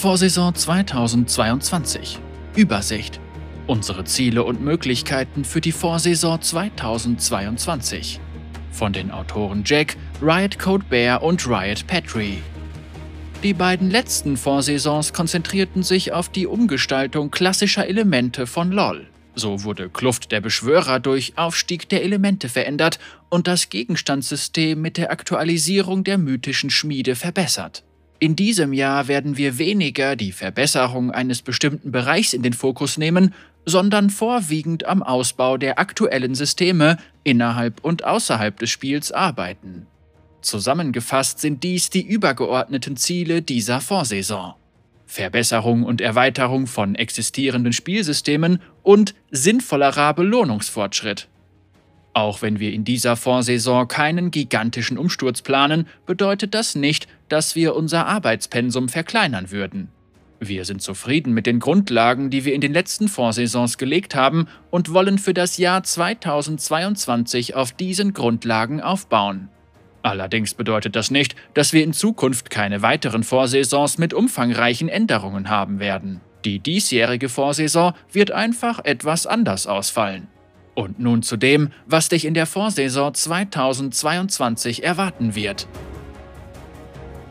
Vorsaison 2022. Übersicht. Unsere Ziele und Möglichkeiten für die Vorsaison 2022. Von den Autoren Jack, Riot Code Bear und Riot Petrie. Die beiden letzten Vorsaisons konzentrierten sich auf die Umgestaltung klassischer Elemente von LoL. So wurde Kluft der Beschwörer durch Aufstieg der Elemente verändert und das Gegenstandssystem mit der Aktualisierung der mythischen Schmiede verbessert. In diesem Jahr werden wir weniger die Verbesserung eines bestimmten Bereichs in den Fokus nehmen, sondern vorwiegend am Ausbau der aktuellen Systeme innerhalb und außerhalb des Spiels arbeiten. Zusammengefasst sind dies die übergeordneten Ziele dieser Vorsaison. Verbesserung und Erweiterung von existierenden Spielsystemen und sinnvollerer Belohnungsfortschritt. Auch wenn wir in dieser Vorsaison keinen gigantischen Umsturz planen, bedeutet das nicht, dass wir unser Arbeitspensum verkleinern würden. Wir sind zufrieden mit den Grundlagen, die wir in den letzten Vorsaisons gelegt haben und wollen für das Jahr 2022 auf diesen Grundlagen aufbauen. Allerdings bedeutet das nicht, dass wir in Zukunft keine weiteren Vorsaisons mit umfangreichen Änderungen haben werden. Die diesjährige Vorsaison wird einfach etwas anders ausfallen. Und nun zu dem, was dich in der Vorsaison 2022 erwarten wird.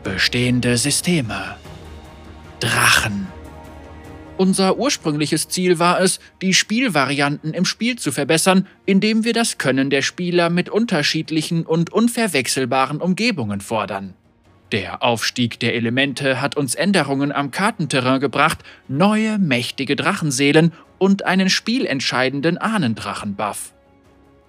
Bestehende Systeme. Drachen. Unser ursprüngliches Ziel war es, die Spielvarianten im Spiel zu verbessern, indem wir das Können der Spieler mit unterschiedlichen und unverwechselbaren Umgebungen fordern. Der Aufstieg der Elemente hat uns Änderungen am Kartenterrain gebracht, neue mächtige Drachenseelen und einen spielentscheidenden Ahnendrachen-Buff.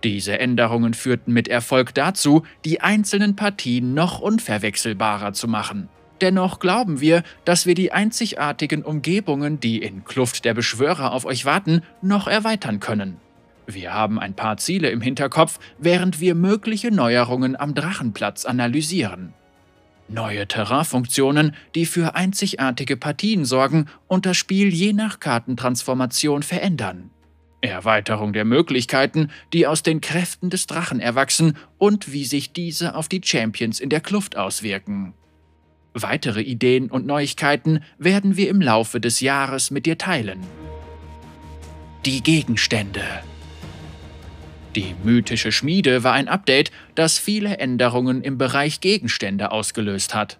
Diese Änderungen führten mit Erfolg dazu, die einzelnen Partien noch unverwechselbarer zu machen. Dennoch glauben wir, dass wir die einzigartigen Umgebungen, die in Kluft der Beschwörer auf euch warten, noch erweitern können. Wir haben ein paar Ziele im Hinterkopf, während wir mögliche Neuerungen am Drachenplatz analysieren. Neue Terrainfunktionen, die für einzigartige Partien sorgen und das Spiel je nach Kartentransformation verändern. Erweiterung der Möglichkeiten, die aus den Kräften des Drachen erwachsen und wie sich diese auf die Champions in der Kluft auswirken. Weitere Ideen und Neuigkeiten werden wir im Laufe des Jahres mit dir teilen. Die Gegenstände. Die mythische Schmiede war ein Update, das viele Änderungen im Bereich Gegenstände ausgelöst hat.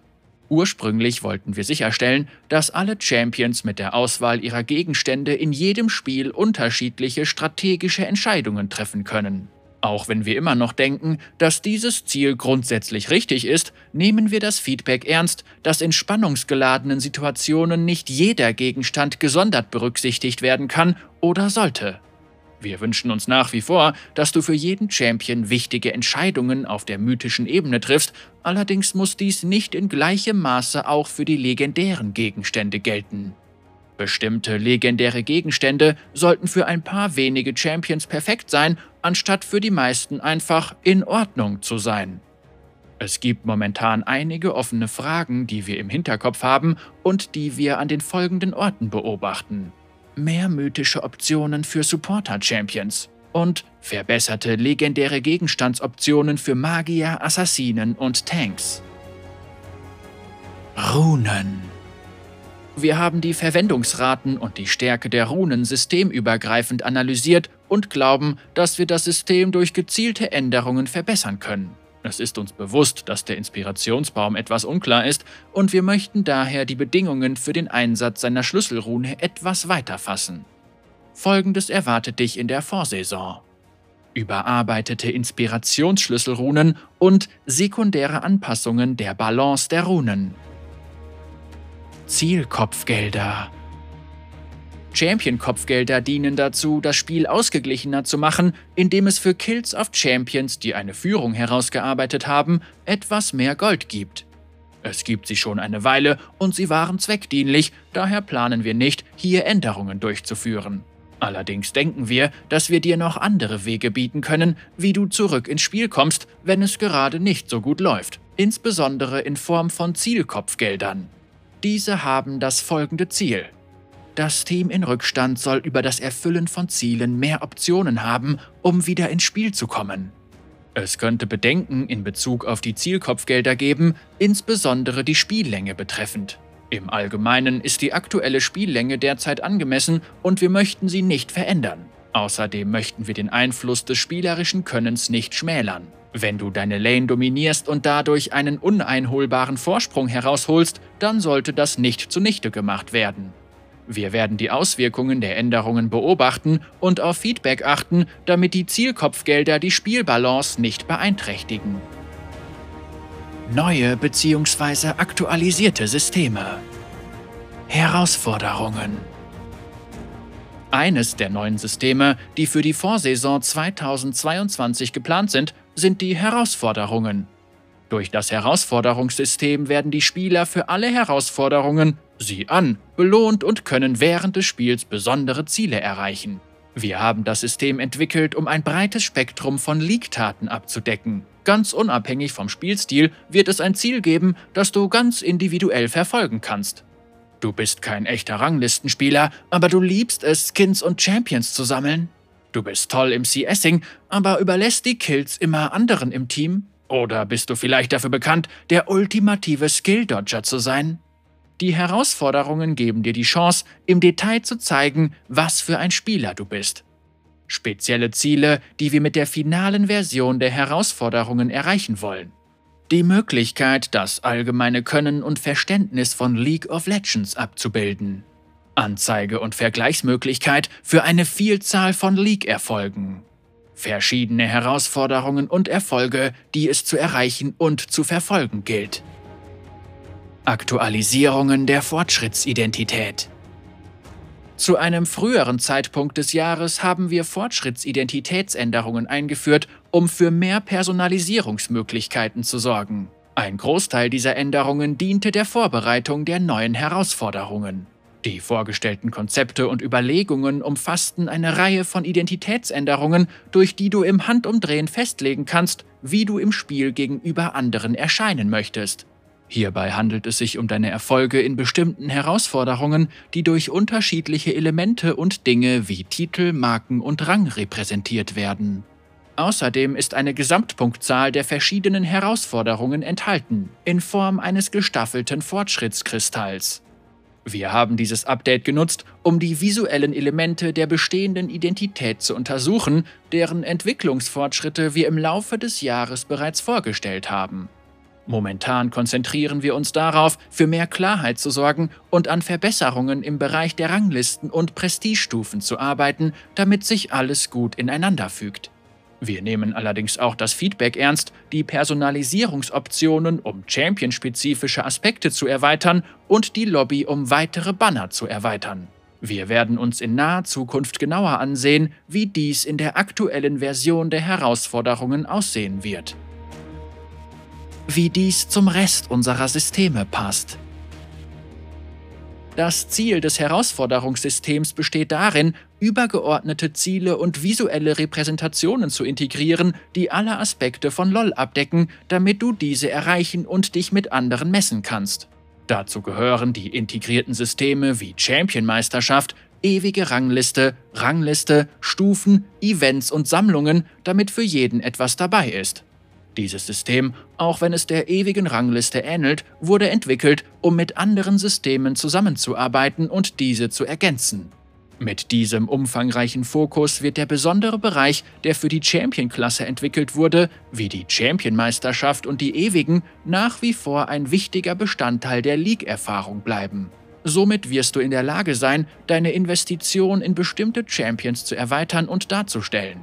Ursprünglich wollten wir sicherstellen, dass alle Champions mit der Auswahl ihrer Gegenstände in jedem Spiel unterschiedliche strategische Entscheidungen treffen können. Auch wenn wir immer noch denken, dass dieses Ziel grundsätzlich richtig ist, nehmen wir das Feedback ernst, dass in spannungsgeladenen Situationen nicht jeder Gegenstand gesondert berücksichtigt werden kann oder sollte. Wir wünschen uns nach wie vor, dass du für jeden Champion wichtige Entscheidungen auf der mythischen Ebene triffst, allerdings muss dies nicht in gleichem Maße auch für die legendären Gegenstände gelten. Bestimmte legendäre Gegenstände sollten für ein paar wenige Champions perfekt sein, anstatt für die meisten einfach in Ordnung zu sein. Es gibt momentan einige offene Fragen, die wir im Hinterkopf haben und die wir an den folgenden Orten beobachten. Mehr mythische Optionen für Supporter-Champions und verbesserte legendäre Gegenstandsoptionen für Magier, Assassinen und Tanks. Runen wir haben die Verwendungsraten und die Stärke der Runen systemübergreifend analysiert und glauben, dass wir das System durch gezielte Änderungen verbessern können. Es ist uns bewusst, dass der Inspirationsbaum etwas unklar ist und wir möchten daher die Bedingungen für den Einsatz seiner Schlüsselrune etwas weiter fassen. Folgendes erwartet dich in der Vorsaison. Überarbeitete Inspirationsschlüsselrunen und sekundäre Anpassungen der Balance der Runen. Zielkopfgelder. Champion-Kopfgelder dienen dazu, das Spiel ausgeglichener zu machen, indem es für Kills auf Champions, die eine Führung herausgearbeitet haben, etwas mehr Gold gibt. Es gibt sie schon eine Weile und sie waren zweckdienlich, daher planen wir nicht, hier Änderungen durchzuführen. Allerdings denken wir, dass wir dir noch andere Wege bieten können, wie du zurück ins Spiel kommst, wenn es gerade nicht so gut läuft, insbesondere in Form von Zielkopfgeldern. Diese haben das folgende Ziel. Das Team in Rückstand soll über das Erfüllen von Zielen mehr Optionen haben, um wieder ins Spiel zu kommen. Es könnte Bedenken in Bezug auf die Zielkopfgelder geben, insbesondere die Spiellänge betreffend. Im Allgemeinen ist die aktuelle Spiellänge derzeit angemessen und wir möchten sie nicht verändern. Außerdem möchten wir den Einfluss des spielerischen Könnens nicht schmälern. Wenn du deine Lane dominierst und dadurch einen uneinholbaren Vorsprung herausholst, dann sollte das nicht zunichte gemacht werden. Wir werden die Auswirkungen der Änderungen beobachten und auf Feedback achten, damit die Zielkopfgelder die Spielbalance nicht beeinträchtigen. Neue bzw. aktualisierte Systeme. Herausforderungen. Eines der neuen Systeme, die für die Vorsaison 2022 geplant sind, sind die Herausforderungen. Durch das Herausforderungssystem werden die Spieler für alle Herausforderungen, sie an, belohnt und können während des Spiels besondere Ziele erreichen. Wir haben das System entwickelt, um ein breites Spektrum von League-Taten abzudecken. Ganz unabhängig vom Spielstil wird es ein Ziel geben, das du ganz individuell verfolgen kannst. Du bist kein echter Ranglistenspieler, aber du liebst es, Skins und Champions zu sammeln. Du bist toll im CSing, aber überlässt die Kills immer anderen im Team. Oder bist du vielleicht dafür bekannt, der ultimative Skill-Dodger zu sein? Die Herausforderungen geben dir die Chance, im Detail zu zeigen, was für ein Spieler du bist. Spezielle Ziele, die wir mit der finalen Version der Herausforderungen erreichen wollen. Die Möglichkeit, das allgemeine Können und Verständnis von League of Legends abzubilden. Anzeige und Vergleichsmöglichkeit für eine Vielzahl von League-Erfolgen verschiedene Herausforderungen und Erfolge, die es zu erreichen und zu verfolgen gilt. Aktualisierungen der Fortschrittsidentität Zu einem früheren Zeitpunkt des Jahres haben wir Fortschrittsidentitätsänderungen eingeführt, um für mehr Personalisierungsmöglichkeiten zu sorgen. Ein Großteil dieser Änderungen diente der Vorbereitung der neuen Herausforderungen. Die vorgestellten Konzepte und Überlegungen umfassten eine Reihe von Identitätsänderungen, durch die du im Handumdrehen festlegen kannst, wie du im Spiel gegenüber anderen erscheinen möchtest. Hierbei handelt es sich um deine Erfolge in bestimmten Herausforderungen, die durch unterschiedliche Elemente und Dinge wie Titel, Marken und Rang repräsentiert werden. Außerdem ist eine Gesamtpunktzahl der verschiedenen Herausforderungen enthalten, in Form eines gestaffelten Fortschrittskristalls. Wir haben dieses Update genutzt, um die visuellen Elemente der bestehenden Identität zu untersuchen, deren Entwicklungsfortschritte wir im Laufe des Jahres bereits vorgestellt haben. Momentan konzentrieren wir uns darauf, für mehr Klarheit zu sorgen und an Verbesserungen im Bereich der Ranglisten und Prestigestufen zu arbeiten, damit sich alles gut ineinander fügt. Wir nehmen allerdings auch das Feedback ernst, die Personalisierungsoptionen, um championspezifische Aspekte zu erweitern und die Lobby, um weitere Banner zu erweitern. Wir werden uns in naher Zukunft genauer ansehen, wie dies in der aktuellen Version der Herausforderungen aussehen wird. Wie dies zum Rest unserer Systeme passt. Das Ziel des Herausforderungssystems besteht darin, übergeordnete Ziele und visuelle Repräsentationen zu integrieren, die alle Aspekte von LoL abdecken, damit du diese erreichen und dich mit anderen messen kannst. Dazu gehören die integrierten Systeme wie Champion-Meisterschaft, ewige Rangliste, Rangliste, Stufen, Events und Sammlungen, damit für jeden etwas dabei ist. Dieses System, auch wenn es der ewigen Rangliste ähnelt, wurde entwickelt, um mit anderen Systemen zusammenzuarbeiten und diese zu ergänzen. Mit diesem umfangreichen Fokus wird der besondere Bereich, der für die Champion-Klasse entwickelt wurde, wie die Champion-Meisterschaft und die Ewigen, nach wie vor ein wichtiger Bestandteil der League-Erfahrung bleiben. Somit wirst du in der Lage sein, deine Investition in bestimmte Champions zu erweitern und darzustellen.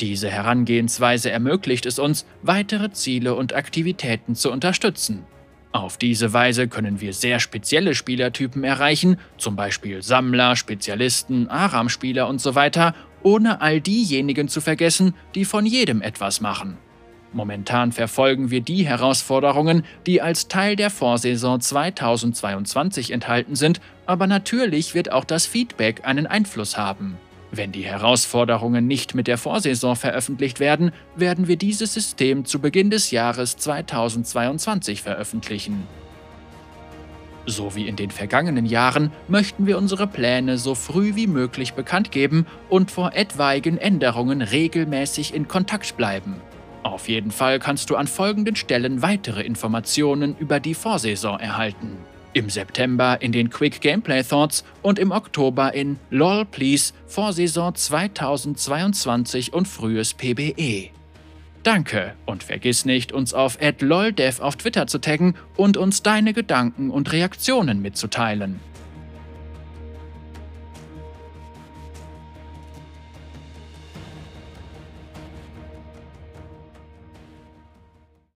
Diese Herangehensweise ermöglicht es uns, weitere Ziele und Aktivitäten zu unterstützen. Auf diese Weise können wir sehr spezielle Spielertypen erreichen, zum Beispiel Sammler, Spezialisten, Aram-Spieler und so weiter, ohne all diejenigen zu vergessen, die von jedem etwas machen. Momentan verfolgen wir die Herausforderungen, die als Teil der Vorsaison 2022 enthalten sind, aber natürlich wird auch das Feedback einen Einfluss haben. Wenn die Herausforderungen nicht mit der Vorsaison veröffentlicht werden, werden wir dieses System zu Beginn des Jahres 2022 veröffentlichen. So wie in den vergangenen Jahren möchten wir unsere Pläne so früh wie möglich bekannt geben und vor etwaigen Änderungen regelmäßig in Kontakt bleiben. Auf jeden Fall kannst du an folgenden Stellen weitere Informationen über die Vorsaison erhalten. Im September in den Quick Gameplay Thoughts und im Oktober in LOL Please Vorsaison 2022 und frühes PBE. Danke und vergiss nicht, uns auf @loldev auf Twitter zu taggen und uns deine Gedanken und Reaktionen mitzuteilen.